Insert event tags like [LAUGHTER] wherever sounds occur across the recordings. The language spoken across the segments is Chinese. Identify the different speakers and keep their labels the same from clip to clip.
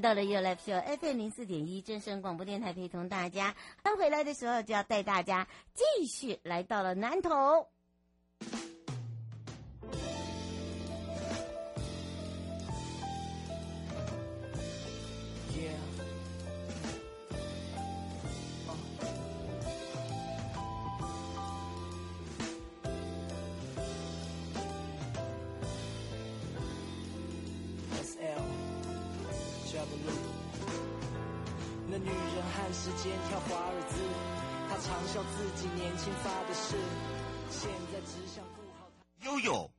Speaker 1: 到了 ufo FM 零四点一真声广播电台，陪同大家。刚回来的时候，就要带大家继续来到了南
Speaker 2: 头。间跳华尔兹，他常笑自己年轻发的誓，现在只想顾好他。
Speaker 3: 悠悠，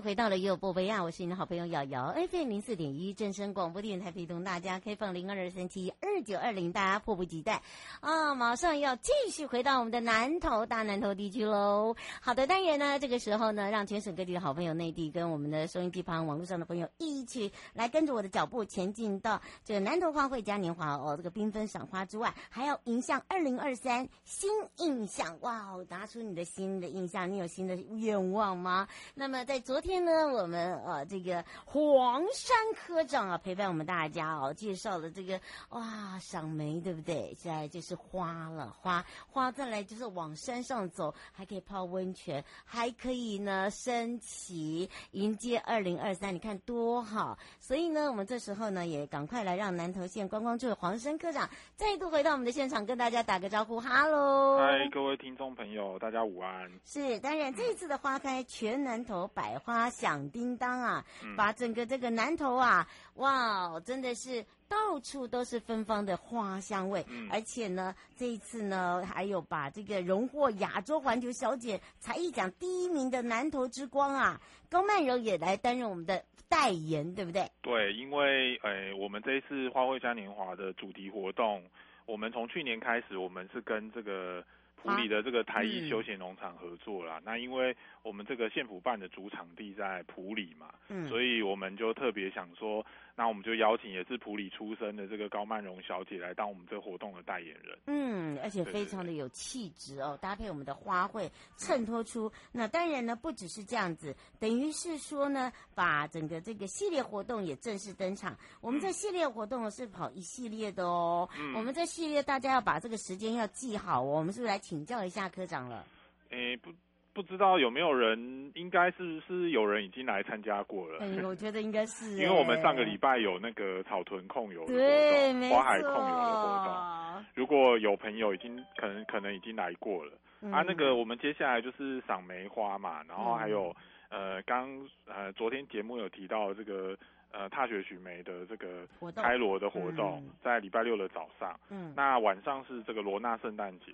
Speaker 1: 回到了优播维亚，我是你的好朋友瑶瑶，FM 零四点一正声广播电台，陪同大家开放零二二三七二九二零，大家迫不及待啊！马上要继续回到我们的南投大南投地区喽。好的，当然呢，这个时候呢，让全省各地的好朋友、内地跟我们的收音机旁、网络上的朋友一起来跟着我的脚步前进到这个南投花卉嘉年华哦，这个缤纷赏花之外，还要迎向二零二三新印象哇哦！拿出你的新的印象，你有新的愿望吗？那么在昨天呢，我们呃这个黄山科长啊陪伴我们大家哦，介绍了这个哇赏梅对不对？现在就是花了花花，再来就是往山上走，还可以泡温泉，还可以呢升旗迎接二零二三，你看多好！所以呢，我们这时候呢也赶快来让南投县观光处的黄山科长再度回到我们的现场，跟大家打个招呼，哈喽！
Speaker 4: 嗨，各位听众朋友，大家午安。
Speaker 1: 是，当然这一次的花开全南投百花响叮当啊，把整个这个南头啊，哇，真的是到处都是芬芳的花香味。嗯、而且呢，这一次呢，还有把这个荣获亚洲环球小姐才艺奖第一名的南头之光啊，高曼柔也来担任我们的代言，对不对？
Speaker 4: 对，因为诶、哎，我们这一次花卉嘉年华的主题活动，我们从去年开始，我们是跟这个。埔里的这个台艺休闲农场合作啦，啊嗯、那因为我们这个县府办的主场地在埔里嘛，嗯，所以我们就特别想说，那我们就邀请也是普里出身的这个高曼荣小姐来当我们这个活动的代言人，
Speaker 1: 嗯，而且非常的有气质哦，搭配我们的花卉，衬托出、嗯、那当然呢，不只是这样子，等于是说呢，把整个这个系列活动也正式登场。我们这系列活动是跑一系列的哦，嗯，我们这系列大家要把这个时间要记好哦，我们是不是来？请教一下科长了。
Speaker 4: 诶，不不知道有没有人，应该是是有人已经来参加过了。
Speaker 1: 诶，我觉得应该是，[LAUGHS]
Speaker 4: 因为我们上个礼拜有那个草屯控油的活动，
Speaker 1: 对，
Speaker 4: 花海控油的活动。如果有朋友已经可能可能已经来过了，嗯、啊，那个我们接下来就是赏梅花嘛，然后还有、嗯、呃刚呃昨天节目有提到这个呃踏雪寻梅的这个开罗的活动，活动嗯、在礼拜六的早上，嗯，那晚上是这个罗纳圣诞节。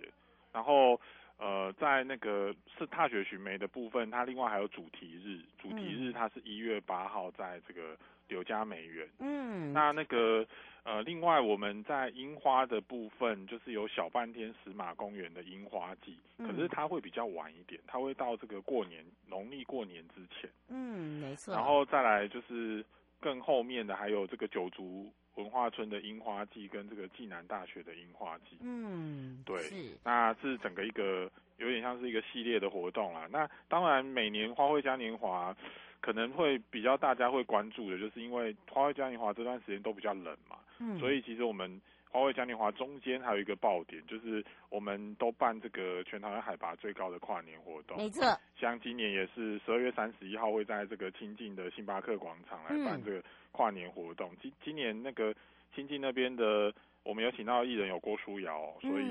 Speaker 4: 然后，呃，在那个是踏雪寻梅的部分，它另外还有主题日，主题日它是一月八号，在这个柳家梅园。嗯，那那个呃，另外我们在樱花的部分，就是有小半天石马公园的樱花季，可是它会比较晚一点，它会到这个过年农历过年之前。嗯，没错。然后再来就是更后面的还有这个九族。文化村的樱花季跟这个暨南大学的樱花季，嗯，对，是，那是整个一个有点像是一个系列的活动啦。那当然，每年花卉嘉年华可能会比较大家会关注的，就是因为花卉嘉年华这段时间都比较冷嘛，嗯，所以其实我们。花卉嘉年华中间还有一个爆点，就是我们都办这个全台湾海拔最高的跨年活动。没错，像今年也是十二月三十一号会在这个清近的星巴克广场来办这个跨年活动。今、嗯、今年那个清境那边的，我们有请到艺人有郭书瑶，所以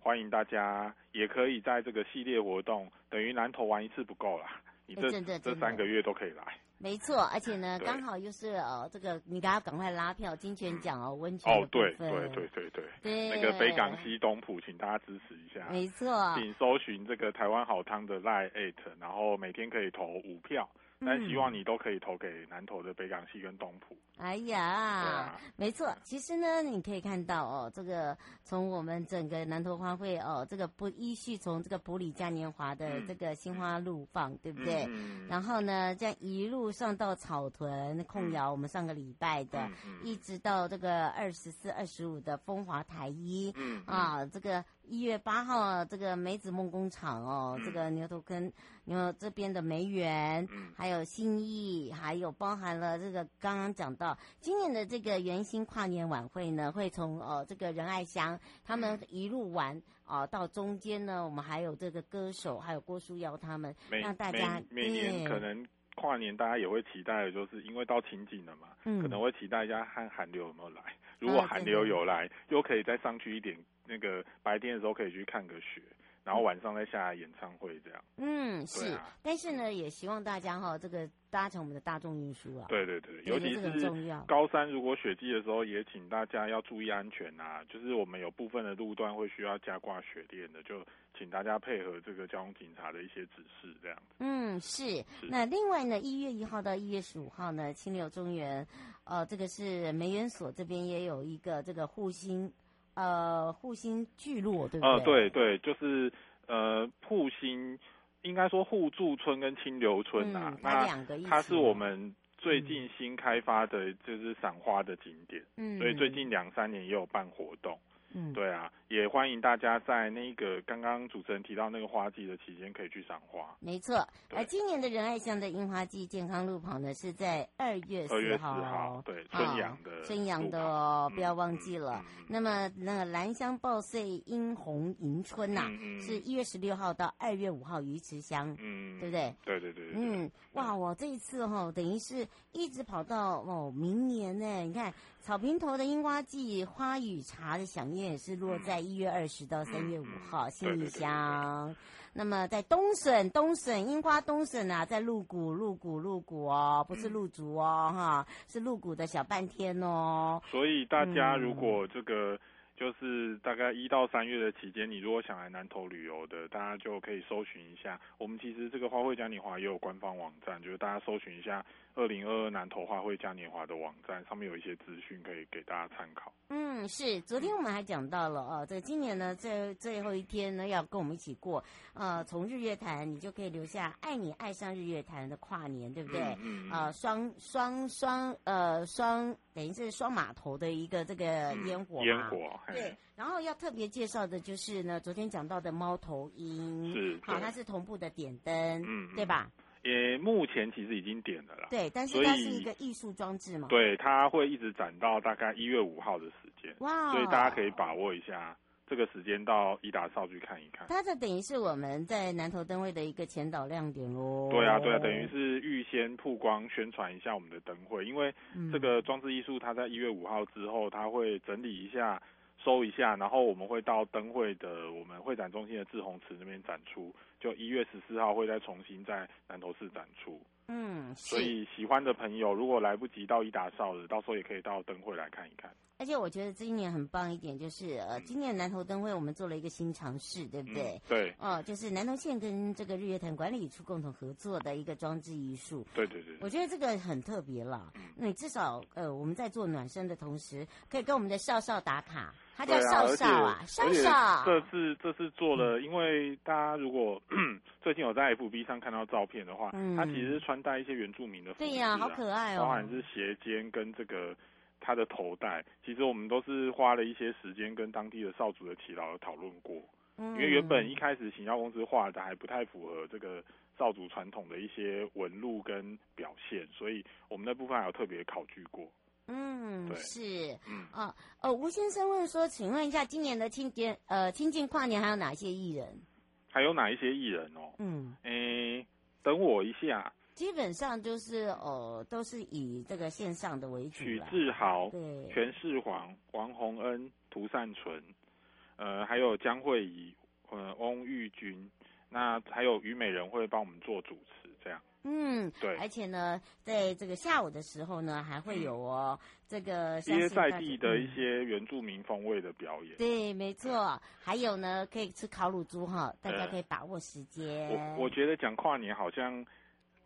Speaker 4: 欢迎大家也可以在这个系列活动，等于南投玩一次不够啦。你这这三个月都可以来。
Speaker 1: 没错，而且呢，刚好又是哦，这个你给他赶快拉票，金泉奖哦，温泉
Speaker 4: 哦，对对对对对，对那个北港西东埔，请大家支持一下。
Speaker 1: 没错，
Speaker 4: 请搜寻这个台湾好汤的 Line at，然后每天可以投五票。但希望你都可以投给南投的北港溪跟东埔。
Speaker 1: 哎呀，啊、没错，其实呢，你可以看到哦，这个从我们整个南投花卉哦，这个不依序从这个埔里嘉年华的这个心花怒放，嗯、对不对？嗯、然后呢，这样一路上到草屯控窑，我们上个礼拜的，嗯、一直到这个二十四、二十五的风华台一，嗯、啊，这个。一月八号，这个梅子梦工厂哦，嗯、这个牛头坑牛这边的梅园，嗯、还有新义，还有包含了这个刚刚讲到今年的这个圆心跨年晚会呢，会从哦这个仁爱乡他们一路玩哦到中间呢，我们还有这个歌手，还有郭书瑶他们，
Speaker 4: 每
Speaker 1: 让大家
Speaker 4: 每，每年可能跨年大家也会期待的，就是因为到情景了嘛，嗯、可能会期待一下看寒流有没有来，如果寒流有来，啊、又可以再上去一点。那个白天的时候可以去看个雪，然后晚上再下来演唱会这样。
Speaker 1: 嗯，是，啊、但是呢，也希望大家哈，这个搭乘我们的大众运输啊。
Speaker 4: 对对对，尤其是高山如果雪季的时候，也请大家要注意安全啊。就是我们有部分的路段会需要加挂雪链的，就请大家配合这个交通警察的一些指示这样子。
Speaker 1: 嗯，是。是那另外呢，一月一号到一月十五号呢，清流中原，呃，这个是梅园所这边也有一个这个护心。呃，护心聚落对不对？
Speaker 4: 呃，对对，就是呃，护心应该说互助村跟清流村啊，嗯、那两个它是我们最近新开发的，就是赏花的景点，嗯，所以最近两三年也有办活动。嗯，对啊，也欢迎大家在那个刚刚主持人提到那个花季的期间可以去赏花。
Speaker 1: 没错，对而今年的仁爱乡的樱花季健康路跑呢，是在二月四号。
Speaker 4: 对，春阳的
Speaker 1: 春阳的哦，不要忘记了。嗯、那么那个兰香报岁樱红迎春呐、啊，嗯、是一月十六号到二月五号鱼池乡，嗯，对不对？
Speaker 4: 对对对，对
Speaker 1: 嗯，哇，我这一次哈、哦，等于是一直跑到哦明年呢，你看。草坪头的樱花季花语茶的饗宴也是落在一月二十到三月五号，信义乡。那么在东省，东省樱花东省啊，在鹿谷，鹿谷，鹿谷哦，不是鹿竹哦，哈，是鹿谷的小半天哦。
Speaker 4: 所以大家如果这个。就是大概一到三月的期间，你如果想来南投旅游的，大家就可以搜寻一下。我们其实这个花卉嘉年华也有官方网站，就是大家搜寻一下二零二二南投花卉嘉年华的网站，上面有一些资讯可以给大家参考。
Speaker 1: 嗯，是。昨天我们还讲到了哦，这今年呢，最最后一天呢，要跟我们一起过。呃，从日月潭，你就可以留下爱你爱上日月潭的跨年，对不对？嗯。啊、嗯，双双双呃双，等于是双码头的一个这个烟火。
Speaker 4: 烟火。
Speaker 1: 对，然后要特别介绍的就是呢，昨天讲到的猫头鹰，
Speaker 4: 是，
Speaker 1: 好，它是同步的点灯，嗯，对吧？
Speaker 4: 也目前其实已经点了啦，
Speaker 1: 对，但是它是一个艺术装置嘛，
Speaker 4: 对，它会一直展到大概一月五号的时间，哇，所以大家可以把握一下这个时间到伊达少去看一看。
Speaker 1: 它这等于是我们在南投灯会的一个前导亮点哦，
Speaker 4: 对啊，对啊，等于是预先曝光宣传一下我们的灯会，因为这个装置艺术它在一月五号之后，它会整理一下。收一下，然后我们会到灯会的我们会展中心的志宏池那边展出，就一月十四号会再重新在南投市展出。嗯，所以喜欢的朋友如果来不及到一达少的，到时候也可以到灯会来看一看。
Speaker 1: 而且我觉得今年很棒一点就是，呃，今年南投灯会我们做了一个新尝试，对不对？
Speaker 4: 嗯、对。
Speaker 1: 哦，就是南投县跟这个日月潭管理处共同合作的一个装置艺术。
Speaker 4: 对对对。
Speaker 1: 我觉得这个很特别了。那你至少呃，我们在做暖身的同时，可以跟我们的少少打卡。他叫少少啊，少少。
Speaker 4: 这次这次做了，因为大家如果 [CLEARS THROAT] 最近有在 FB 上看到照片的话，嗯，他其实是穿戴一些原住民的服饰，啊，对呀，好可爱哦，包含是斜肩跟这个他的头戴，其实我们都是花了一些时间跟当地的少主的耆老讨论过，嗯，因为原本一开始行销公司画的还不太符合这个少主传统的一些纹路跟表现，所以我们那部分还有特别考据过。
Speaker 1: 嗯，对是，嗯，哦，哦，吴先生问说，请问一下，今年的清节呃清境跨年还有哪些艺人？
Speaker 4: 还有哪一些艺人哦？嗯，诶，等我一下。
Speaker 1: 基本上就是呃，都是以这个线上的为主。
Speaker 4: 许志豪，对，权世煌、王洪恩、涂善存，呃，还有江慧仪，呃，翁玉君，那还有虞美人会帮我们做主持。这样。
Speaker 1: 嗯，
Speaker 4: 对，
Speaker 1: 而且呢，在这个下午的时候呢，还会有哦，嗯、这个
Speaker 4: 一些在地的一些原住民风味的表演。
Speaker 1: 对，没错。还有呢，可以吃烤乳猪哈，大家可以把握时间。
Speaker 4: 我我觉得讲跨年好像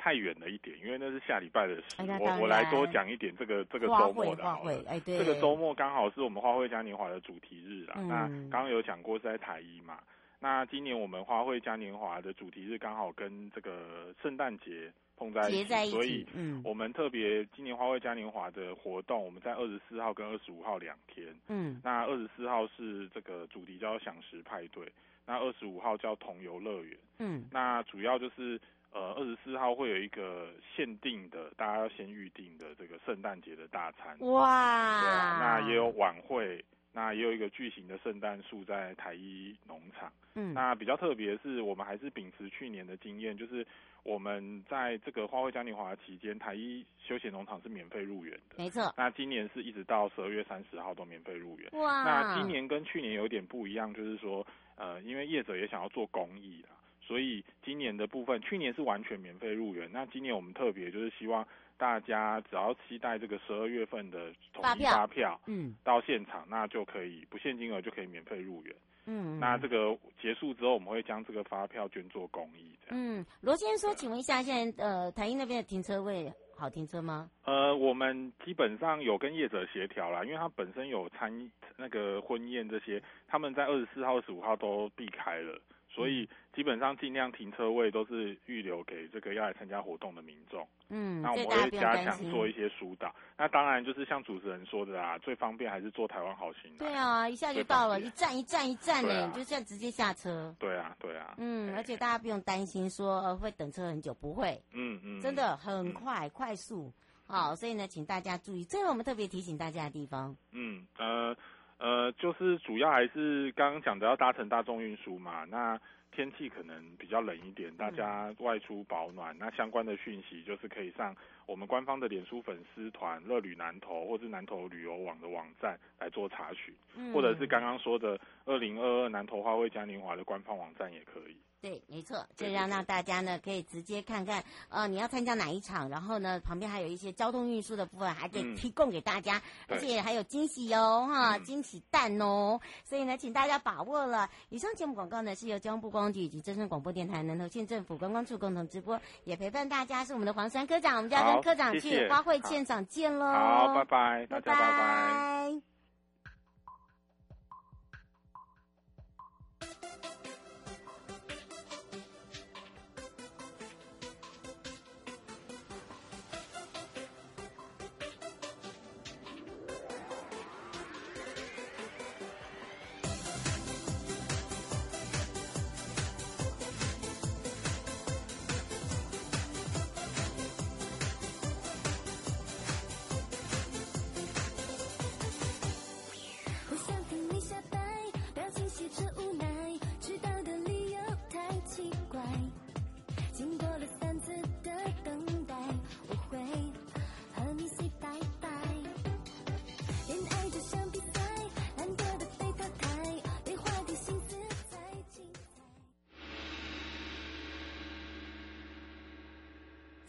Speaker 4: 太远了一点，因为那是下礼拜的事。哎、我我来多讲一点这个这个周末的好了。
Speaker 1: 哎，对，
Speaker 4: 这个周末刚好是我们花卉嘉年华的主题日啦。嗯、那刚刚有讲过是在台一嘛。那今年我们花卉嘉年华的主题日刚好跟这个圣诞节碰在一起，
Speaker 1: 一起，
Speaker 4: 所以，嗯，我们特别今年花卉嘉年华的活动，我们在二十四号跟二十五号两天，嗯，那二十四号是这个主题叫享食派对，那二十五号叫同游乐园，嗯，那主要就是呃二十四号会有一个限定的，大家要先预定的这个圣诞节的大餐，
Speaker 1: 哇，
Speaker 4: 对啊，那也有晚会。那也有一个巨型的圣诞树在台一农场。嗯，那比较特别的是，我们还是秉持去年的经验，就是我们在这个花卉嘉年华期间，台一休闲农场是免费入园的。
Speaker 1: 没错。
Speaker 4: 那今年是一直到十二月三十号都免费入园。
Speaker 1: 哇。
Speaker 4: 那今年跟去年有点不一样，就是说，呃，因为业者也想要做公益啦，所以今年的部分，去年是完全免费入园。那今年我们特别就是希望。大家只要期待这个十二月份的统一发票，嗯，到现场那就可以不限金额就可以免费入园，嗯，那这个结束之后我们会将这个发票捐做公益，这样。
Speaker 1: 嗯，罗先生说，请问一下，现在呃台英那边的停车位好停车吗？
Speaker 4: 呃，我们基本上有跟业者协调啦，因为他本身有参那个婚宴这些，他们在二十四号、二十五号都避开了。所以基本上尽量停车位都是预留给这个要来参加活动的民众。嗯，那我们会加强做一些疏导。那当然就是像主持人说的啊，最方便还是坐台湾好行。
Speaker 1: 对啊，一下就到了，一站一站一站呢，啊、就这样直接下车。
Speaker 4: 对啊，对啊。
Speaker 1: 嗯，而且大家不用担心说会等车很久，不会。嗯嗯，真的很快，嗯、快速。好，所以呢，请大家注意，这是我们特别提醒大家的地方。
Speaker 4: 嗯呃。呃，就是主要还是刚刚讲的要搭乘大众运输嘛，那天气可能比较冷一点，大家外出保暖。嗯、那相关的讯息就是可以上我们官方的脸书粉丝团“乐旅南投”或是南投旅游网的网站来做查询，嗯、或者是刚刚说的二零二二南投花卉嘉年华的官方网站也可以。
Speaker 1: 对，没错，这样让大家呢可以直接看看，呃，你要参加哪一场，然后呢旁边还有一些交通运输的部分，还可以提供给大家，嗯、而且还有惊喜哦，哈，惊喜蛋哦，嗯、所以呢，请大家把握了。以上节目广告呢是由交通部观光局以及真声广播电台南投县政府观光处共同直播，也陪伴大家是我们的黄山科长，我们就要跟科长去花卉现场见喽。
Speaker 4: 好，拜拜，大家拜拜。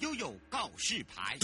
Speaker 3: 悠悠告示牌。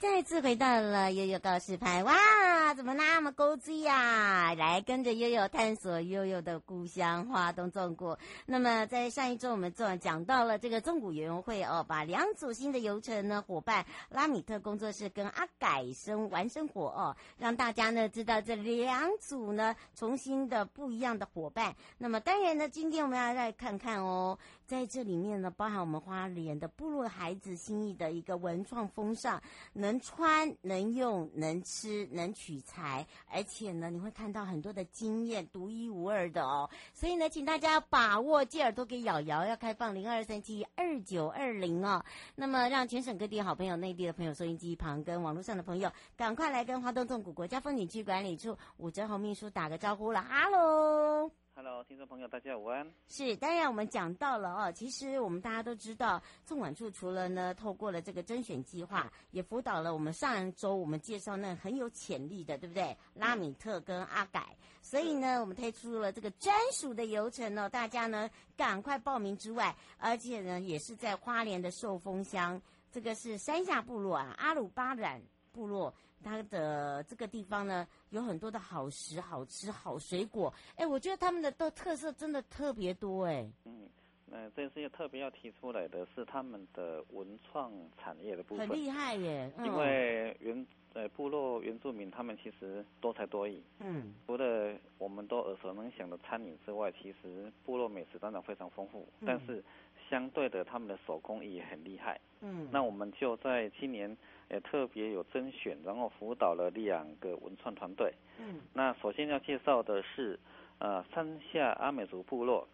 Speaker 1: 再次回到了悠悠告示牌，哇，怎么那么勾追呀？来跟着悠悠探索悠悠的故乡花东纵谷。那么在上一周我们做讲到了这个纵谷游园会哦，把两组新的游程呢伙伴拉米特工作室跟阿改生玩生活哦，让大家呢知道这两组呢重新的不一样的伙伴。那么当然呢，今天我们要来看看哦，在这里面呢包含我们花莲的部落孩子心意的一个文创风尚能。穿、能用、能吃、能取材，而且呢，你会看到很多的经验，独一无二的哦。所以呢，请大家把握，借耳朵给瑶瑶，要开放零二三七二九二零哦。那么，让全省各地好朋友、内地的朋友、收音机旁跟网络上的朋友，赶快来跟花东纵谷国家风景区管理处武哲宏秘书打个招呼了，哈喽。
Speaker 5: Hello，听众朋友，大家午安。
Speaker 1: 是，当然我们讲到了哦，其实我们大家都知道，纵管处除了呢，透过了这个甄选计划，也辅导了我们上周我们介绍那很有潜力的，对不对？拉米特跟阿改，所以呢，我们推出了这个专属的游程哦，大家呢赶快报名之外，而且呢，也是在花莲的寿丰乡，这个是山下部落啊，阿鲁巴染部落。它的这个地方呢，有很多的好食、好吃、好水果。哎，我觉得他们的都特色真的特别多哎。
Speaker 5: 嗯，那这次特别要提出来的是他们的文创产业的部分。
Speaker 1: 很厉害耶！
Speaker 5: 嗯、因为原呃部落原住民他们其实多才多艺。嗯。除了我们都耳熟能详的餐饮之外，其实部落美食当然非常丰富，嗯、但是相对的他们的手工艺也很厉害。嗯。那我们就在今年。也特别有甄选，然后辅导了两个文创团队。嗯，那首先要介绍的是，呃，山下阿美族部落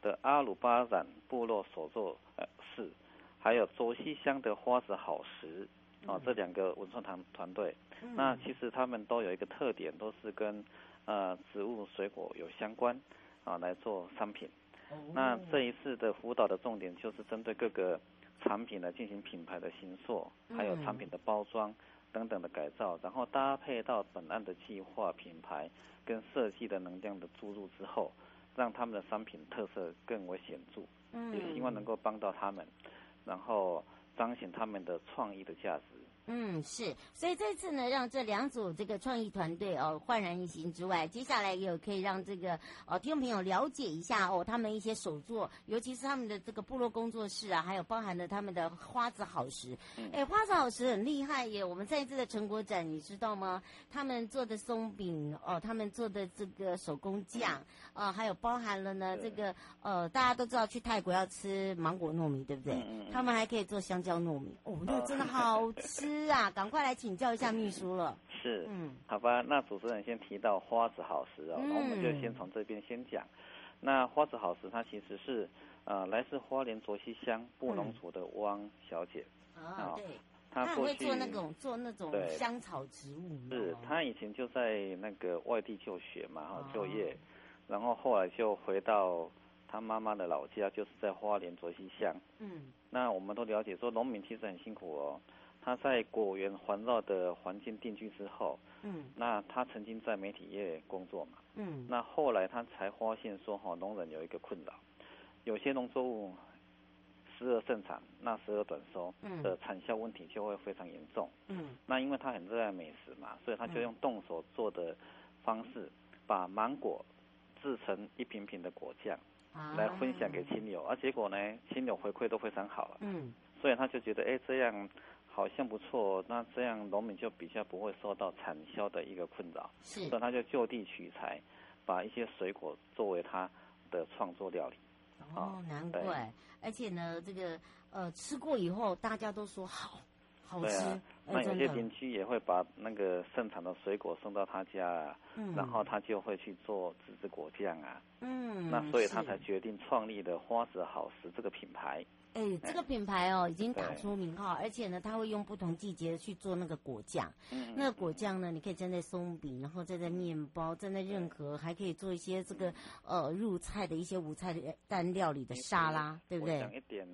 Speaker 5: 的阿鲁巴染部落所做呃事，还有卓溪乡的花子好食，啊，这两个文创团团队。嗯，那其实他们都有一个特点，都是跟呃植物水果有相关啊来做商品。哦，那这一次的辅导的重点就是针对各个。产品呢进行品牌的形塑，还有产品的包装等等的改造，然后搭配到本案的计划品牌跟设计的能量的注入之后，让他们的商品特色更为显著，也希望能够帮到他们，然后彰显他们的创意的价值。
Speaker 1: 嗯，是，所以这次呢，让这两组这个创意团队哦焕然一新之外，接下来也有可以让这个哦听众朋友了解一下哦他们一些手作，尤其是他们的这个部落工作室啊，还有包含了他们的花子好食。哎，花子好食很厉害耶！我们这一次的成果展，你知道吗？他们做的松饼哦，他们做的这个手工酱啊，还有包含了呢这个呃，大家都知道去泰国要吃芒果糯米，对不对？他们还可以做香蕉糯米，哦，那个真的好吃。是啊，赶快来请教一下秘书了。
Speaker 5: 是，嗯，好吧，那主持人先提到花子好时哦，那、嗯、我们就先从这边先讲。那花子好时，它其实是呃来自花莲卓溪乡布农族的汪小姐。
Speaker 1: 啊、嗯，对。她会做那种做那种香草植物。
Speaker 5: 是，她以前就在那个外地就学嘛，哈，就业，哦、然后后来就回到她妈妈的老家，就是在花莲卓溪乡。嗯。那我们都了解说，农民其实很辛苦哦。他在果园环绕的环境定居之后，嗯，那他曾经在媒体业工作嘛，嗯，那后来他才发现说，哈，农人有一个困扰，有些农作物时而盛产，那时而短收，嗯，的产销问题就会非常严重，嗯，那因为他很热爱美食嘛，所以他就用动手做的方式，把芒果制成一瓶瓶的果酱，来分享给亲友，而结果呢，亲友回馈都非常好，嗯，所以他就觉得，哎，这样。好像不错，那这样农民就比较不会受到产销的一个困扰，是，所以他就就地取材，把一些水果作为他的创作料理。
Speaker 1: 哦，难怪，对。而且呢，这个呃吃过以后，大家都说好，好吃。
Speaker 5: 那有些邻居也会把那个盛产的水果送到他家啊，嗯，然后他就会去做自制果酱啊，嗯，那所以他才决定创立的花子好食这个品牌。
Speaker 1: 哎，这个品牌哦，已经打出名号，而且呢，它会用不同季节去做那个果酱。嗯，那个果酱呢，你可以蘸在松饼，然后蘸在面包，蘸在任何，还可以做一些这个呃入菜的一些无菜单料理的沙拉，对不对？
Speaker 5: 讲一点，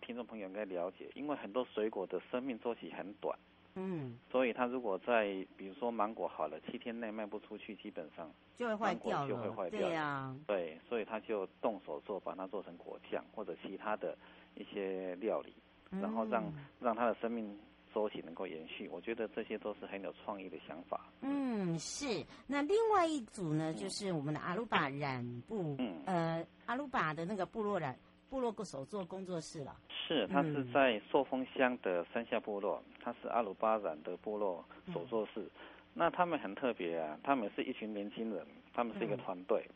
Speaker 5: 听众朋友应该了解，因为很多水果的生命周期很短。嗯，所以它如果在比如说芒果好了，七天内卖不出去，基本上
Speaker 1: 就会坏掉了。
Speaker 5: 就会坏掉。对呀，对，所以他就动手做，把它做成果酱或者其他的。一些料理，然后让、嗯、让他的生命周期能够延续，我觉得这些都是很有创意的想法。
Speaker 1: 嗯，是。那另外一组呢，就是我们的阿鲁巴染布，嗯，呃，阿鲁巴的那个部落染部落个手作工作室了。
Speaker 5: 是，他是在寿丰乡的山下部落，他是阿鲁巴染的部落手作室。嗯、那他们很特别啊，他们是一群年轻人，他们是一个团队。嗯、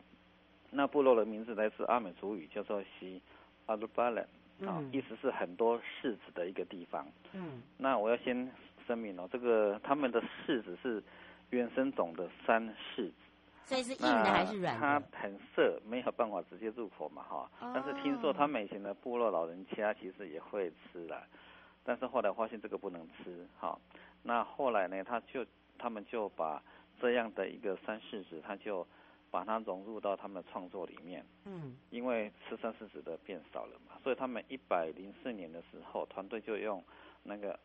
Speaker 5: 那部落的名字来自阿美族语，叫做西阿鲁巴染。啊，意思是很多柿子的一个地方。嗯，那我要先声明哦，这个他们的柿子是原生种的山柿子，
Speaker 1: 所以是硬的还是软的？
Speaker 5: 它很涩，没有办法直接入口嘛，哈。哦、但是听说他们以前的部落老人家其实也会吃的，但是后来发现这个不能吃，哈。那后来呢，他就他们就把这样的一个山柿子，他就把它融入到他们的创作里面。嗯，因为吃三四子的变少了嘛，所以他们一百零四年的时候，团队就用那个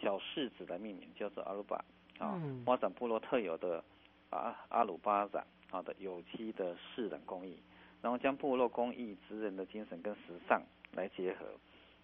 Speaker 5: 小柿子来命名，叫做阿鲁巴啊，发展部落特有的啊阿鲁巴展好的有机的柿染工艺，然后将部落工艺职人的精神跟时尚来结合，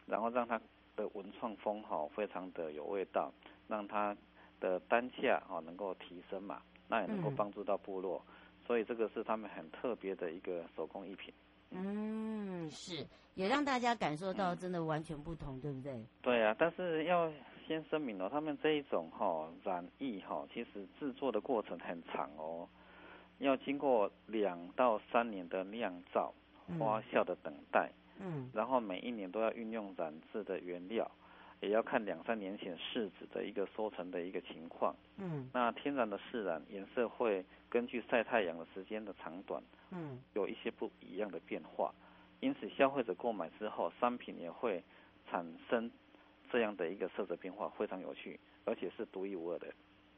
Speaker 5: 然后让它的文创风哈非常的有味道，让它的单价啊能够提升嘛，那也能够帮助到部落。嗯所以这个是他们很特别的一个手工艺品。
Speaker 1: 嗯，是，也让大家感受到真的完全不同，嗯、对不对？
Speaker 5: 对啊，但是要先声明哦，他们这一种哈、哦、染艺哈、哦，其实制作的过程很长哦，要经过两到三年的酿造、发酵的等待，嗯，然后每一年都要运用染制的原料。也要看两三年前柿子的一个收成的一个情况。嗯，那天然的柿染颜色会根据晒太阳的时间的长短，嗯，有一些不一样的变化。因此，消费者购买之后，商品也会产生这样的一个色泽变化，非常有趣，而且是独一无二的。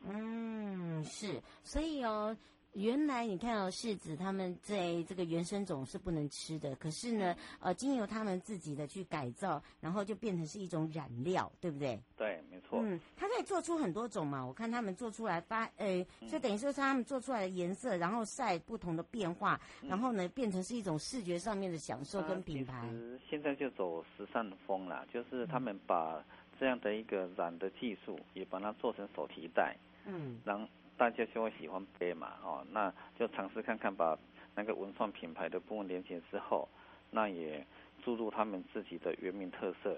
Speaker 1: 嗯，是，所以哦。原来你看到柿子，他们在这个原生种是不能吃的，可是呢，呃，经由他们自己的去改造，然后就变成是一种染料，对不对？
Speaker 5: 对，没错。嗯，
Speaker 1: 它可以做出很多种嘛，我看他们做出来发，呃，就等于说是他们做出来的颜色，然后晒不同的变化，然后呢，变成是一种视觉上面的享受跟品牌。
Speaker 5: 其实现在就走时尚风啦，就是他们把这样的一个染的技术，也把它做成手提袋，嗯，然后。大家就会喜欢背嘛，哦，那就尝试看看，把那个文创品牌的部分连接之后，那也注入他们自己的原名特色，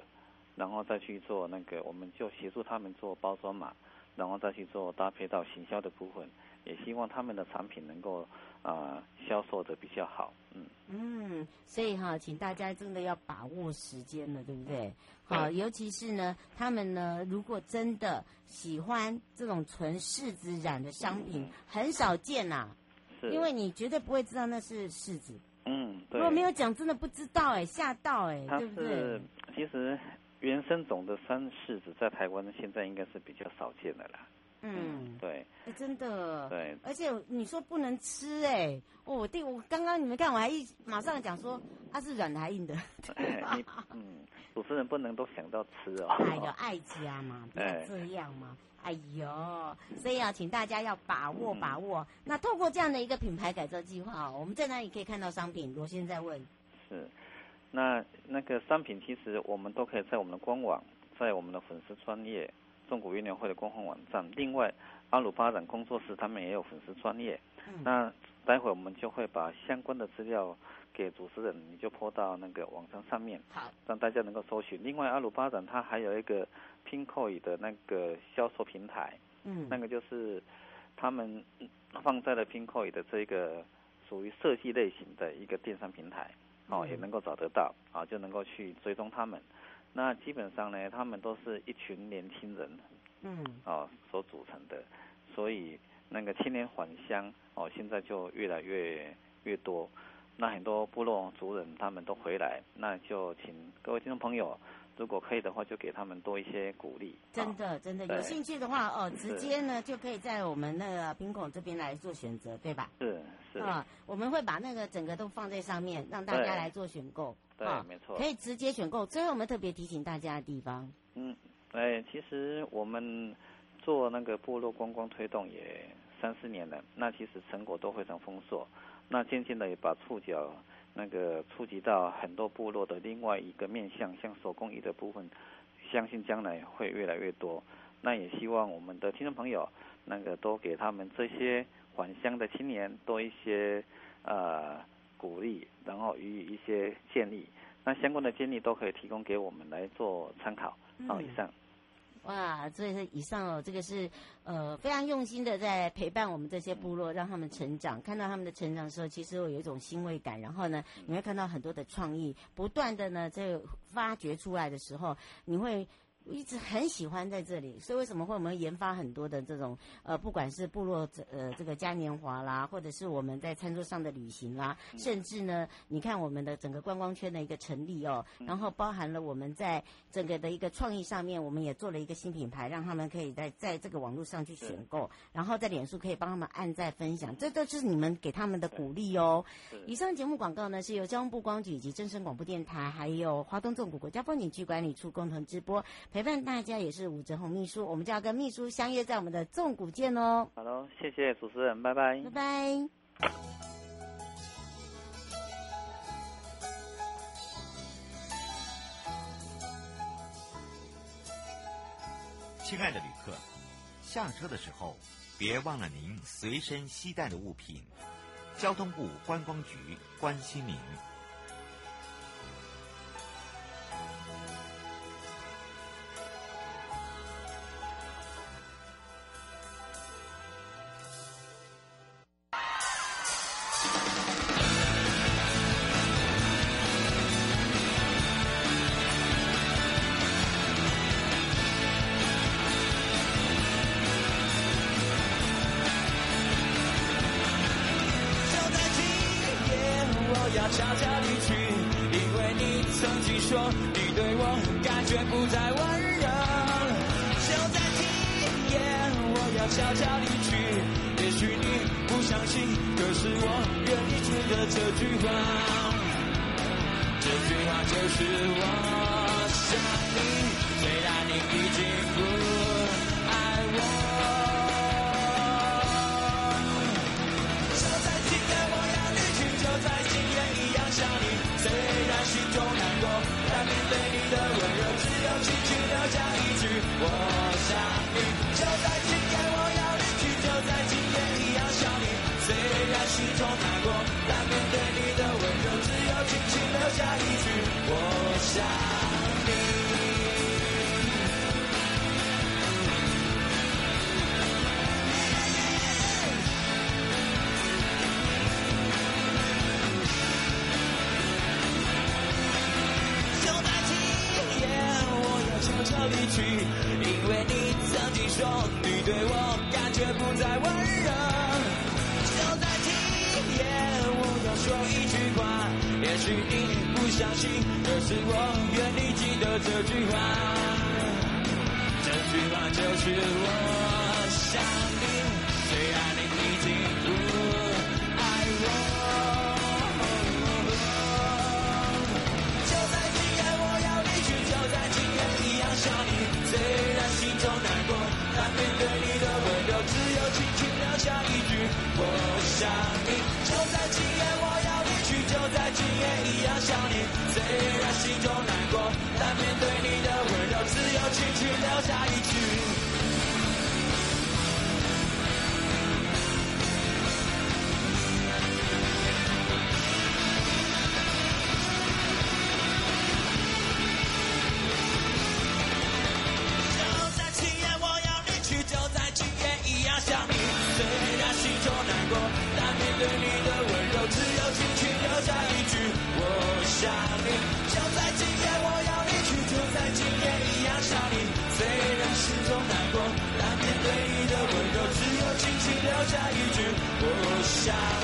Speaker 5: 然后再去做那个，我们就协助他们做包装嘛，然后再去做搭配到行销的部分，也希望他们的产品能够啊、呃、销售的比较好，嗯。
Speaker 1: 嗯，所以哈，请大家真的要把握时间了，对不对？好，尤其是呢，他们呢，如果真的喜欢这种纯柿子染的商品，嗯、很少见呐、啊，是因为你绝对不会知道那是柿子。
Speaker 5: 嗯，对。
Speaker 1: 如果没有讲，真的不知道哎，吓到哎，对不对？
Speaker 5: 其实原生种的山柿子在台湾现在应该是比较少见的啦。嗯，对，
Speaker 1: 哎，真的，
Speaker 5: 对，
Speaker 1: 而且你说不能吃，哎，哦，我弟，我刚刚你们看，我还一马上讲说它是软的还硬的，[LAUGHS]
Speaker 5: 嗯，主持人不能都想到吃哦，
Speaker 1: 哎呦，爱家嘛，[LAUGHS] 不要这样嘛，哎呦，所以啊请大家要把握把握。那透过这样的一个品牌改造计划，我们在哪里可以看到商品？罗先在问，
Speaker 5: 是，那那个商品其实我们都可以在我们的官网，在我们的粉丝专业。中国运联会的官方网站，另外阿鲁巴展工作室他们也有粉丝专业。嗯、那待会我们就会把相关的资料给主持人，你就泼到那个网站上面，好，让大家能够搜寻。另外阿鲁巴展它还有一个 Pinkoi 的那个销售平台，嗯，那个就是他们放在了 Pinkoi 的这个属于设计类型的一个电商平台，哦，嗯、也能够找得到，啊，就能够去追踪他们。那基本上呢，他们都是一群年轻人，嗯，哦，所组成的，所以那个青年返乡哦，现在就越来越越多。那很多部落族人他们都回来，那就请各位听众朋友，如果可以的话，就给他们多一些鼓励。
Speaker 1: 真的，真的有兴趣的话哦，直接呢就可以在我们那个宾馆这边来做选择，对吧？
Speaker 5: 是是
Speaker 1: 啊，我们会把那个整个都放在上面，让大家来做选购。
Speaker 5: 对，哦、没错，
Speaker 1: 可以直接选购。最后我们特别提醒大家的地方，
Speaker 5: 嗯，哎，其实我们做那个部落观光推动也三四年了，那其实成果都非常丰硕。那渐渐的也把触角那个触及到很多部落的另外一个面向，像手工艺的部分，相信将来会越来越多。那也希望我们的听众朋友，那个多给他们这些返乡的青年多一些呃。鼓励，然后予以一些建议，那相关的建议都可以提供给我们来做参考。好，以上。
Speaker 1: 哇，这是以上哦，这个是呃非常用心的在陪伴我们这些部落，让他们成长。看到他们的成长的时候，其实我有一种欣慰感。然后呢，你会看到很多的创意不断的呢在发掘出来的时候，你会一直很喜欢在这里，所以为什么会我们研发很多的这种呃，不管是部落呃这个嘉年华啦，或者是我们在餐桌上的旅行啦，甚至呢，你看我们的整个观光圈的一个成立哦，然后包含了我们在整个的一个创意上面，我们也做了一个新品牌，让他们可以在在这个网络上去选购，然后在脸书可以帮他们按赞分享，这都是你们给他们的鼓励哦。以上节目广告呢是由交通部光局以及正声广播电台，还有华东纵谷国家风景区管理处共同直播。陪伴大家也是武哲红秘书，我们就要跟秘书相约在我们的纵谷见哦。
Speaker 5: 好喽，谢谢主持人，拜拜。
Speaker 1: 拜拜。
Speaker 3: 亲爱的旅客，下车的时候别忘了您随身携带的物品。交通部观光局关心您。也许你不相信，可是我愿你记得这句话。这句话就是我想你，虽然你已经不爱我。就在今夜我要离去，就在今夜一样想你，虽然心中难过，但面对你的温柔，只有轻轻留下一句我想你。就在今。虽然心中难过但面对你的温柔只有轻轻留下一句。想你就在今夜我要离去就在今夜一样想你虽然心中难过但面对你的温柔只有轻轻留
Speaker 6: 下一句我想。